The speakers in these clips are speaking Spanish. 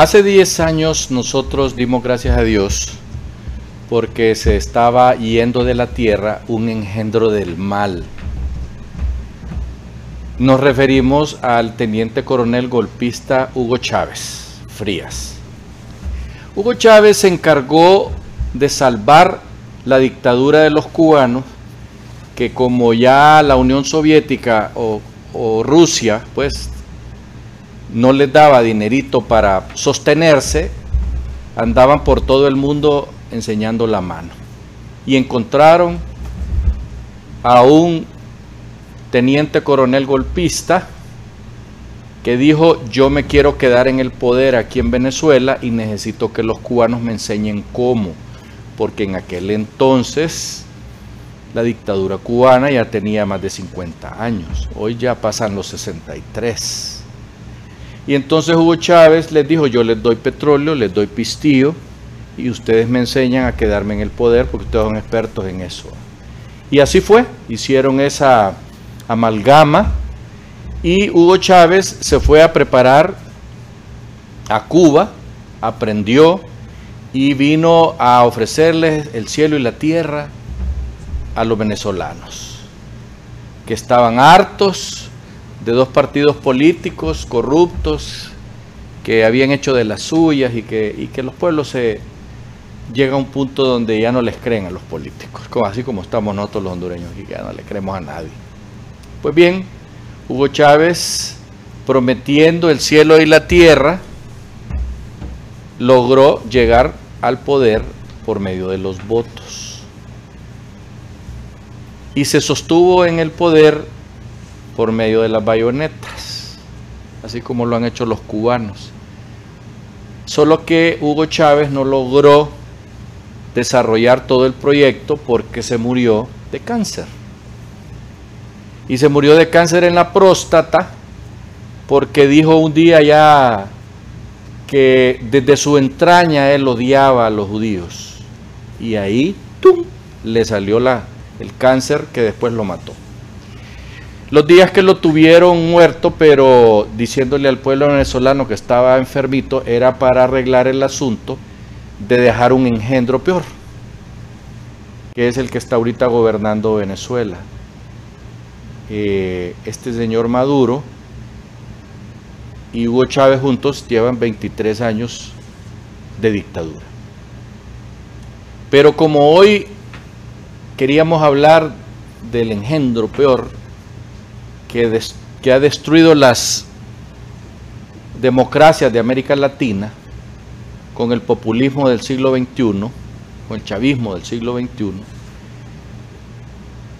Hace 10 años nosotros dimos gracias a Dios porque se estaba yendo de la tierra un engendro del mal. Nos referimos al teniente coronel golpista Hugo Chávez Frías. Hugo Chávez se encargó de salvar la dictadura de los cubanos, que como ya la Unión Soviética o, Rusia, pues no les daba dinerito para sostenerse, andaban por todo el mundo enseñando la mano. Y encontraron a un teniente coronel golpista que dijo, yo me quiero quedar en el poder aquí en Venezuela y necesito que los cubanos me enseñen cómo, porque en aquel entonces la dictadura cubana ya tenía más de 50 años, hoy ya pasan los 63. Y entonces Hugo Chávez les dijo, yo les doy petróleo, les doy pistillo, y ustedes me enseñan a quedarme en el poder porque ustedes son expertos en eso. Y así fue, hicieron esa amalgama y Hugo Chávez se fue a preparar a Cuba, aprendió y vino a ofrecerles el cielo y la tierra a los venezolanos, que estaban hartos de dos partidos políticos corruptos que habían hecho de las suyas y que, y que los pueblos se, llega a un punto donde ya no les creen a los políticos, así como estamos nosotros los hondureños y ya no le creemos a nadie. Pues bien, Hugo Chávez, prometiendo el cielo y la tierra, logró llegar al poder por medio de los votos. Y se sostuvo en el poder por medio de las bayonetas, así como lo han hecho los cubanos. Solo que Hugo Chávez no logró desarrollar todo el proyecto porque se murió de cáncer. Y se murió de cáncer en la próstata porque dijo un día ya que desde su entraña él odiaba a los judíos. Y ahí ¡tum! le salió la, el cáncer que después lo mató. Los días que lo tuvieron muerto, pero diciéndole al pueblo venezolano que estaba enfermito, era para arreglar el asunto de dejar un engendro peor, que es el que está ahorita gobernando Venezuela. Eh, este señor Maduro y Hugo Chávez juntos llevan 23 años de dictadura. Pero como hoy queríamos hablar del engendro peor que, ha destruido las democracias de América Latina, con el populismo del siglo XXI, con el chavismo del siglo XXI,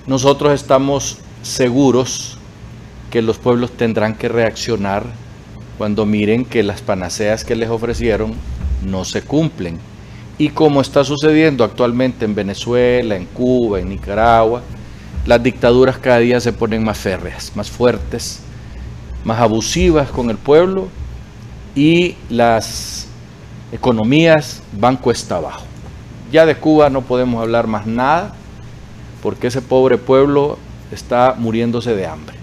nosotros estamos seguros que los pueblos tendrán que reaccionar cuando miren que las panaceas que les ofrecieron no se cumplen. Y como está sucediendo actualmente en Venezuela, en Cuba, en Nicaragua, las dictaduras cada día se ponen más férreas, más fuertes, más abusivas con el pueblo y las economías van cuesta abajo. Ya de Cuba no podemos hablar más nada porque ese pobre pueblo está muriéndose de hambre,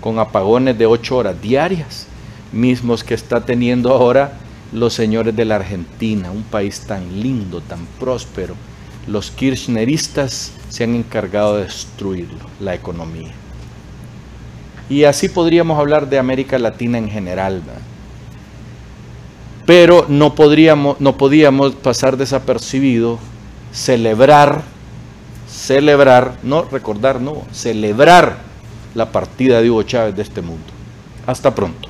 con apagones de ocho horas diarias, mismos que está teniendo ahora los señores de la Argentina, un país tan lindo, tan próspero. Los kirchneristas se han encargado de destruirlo, la economía. Y así podríamos hablar de América Latina en general pero no, podríamos, no podíamos pasar desapercibido celebrar, celebrar, no recordar, no, celebrar la partida de Hugo Chávez de este mundo. Hasta pronto.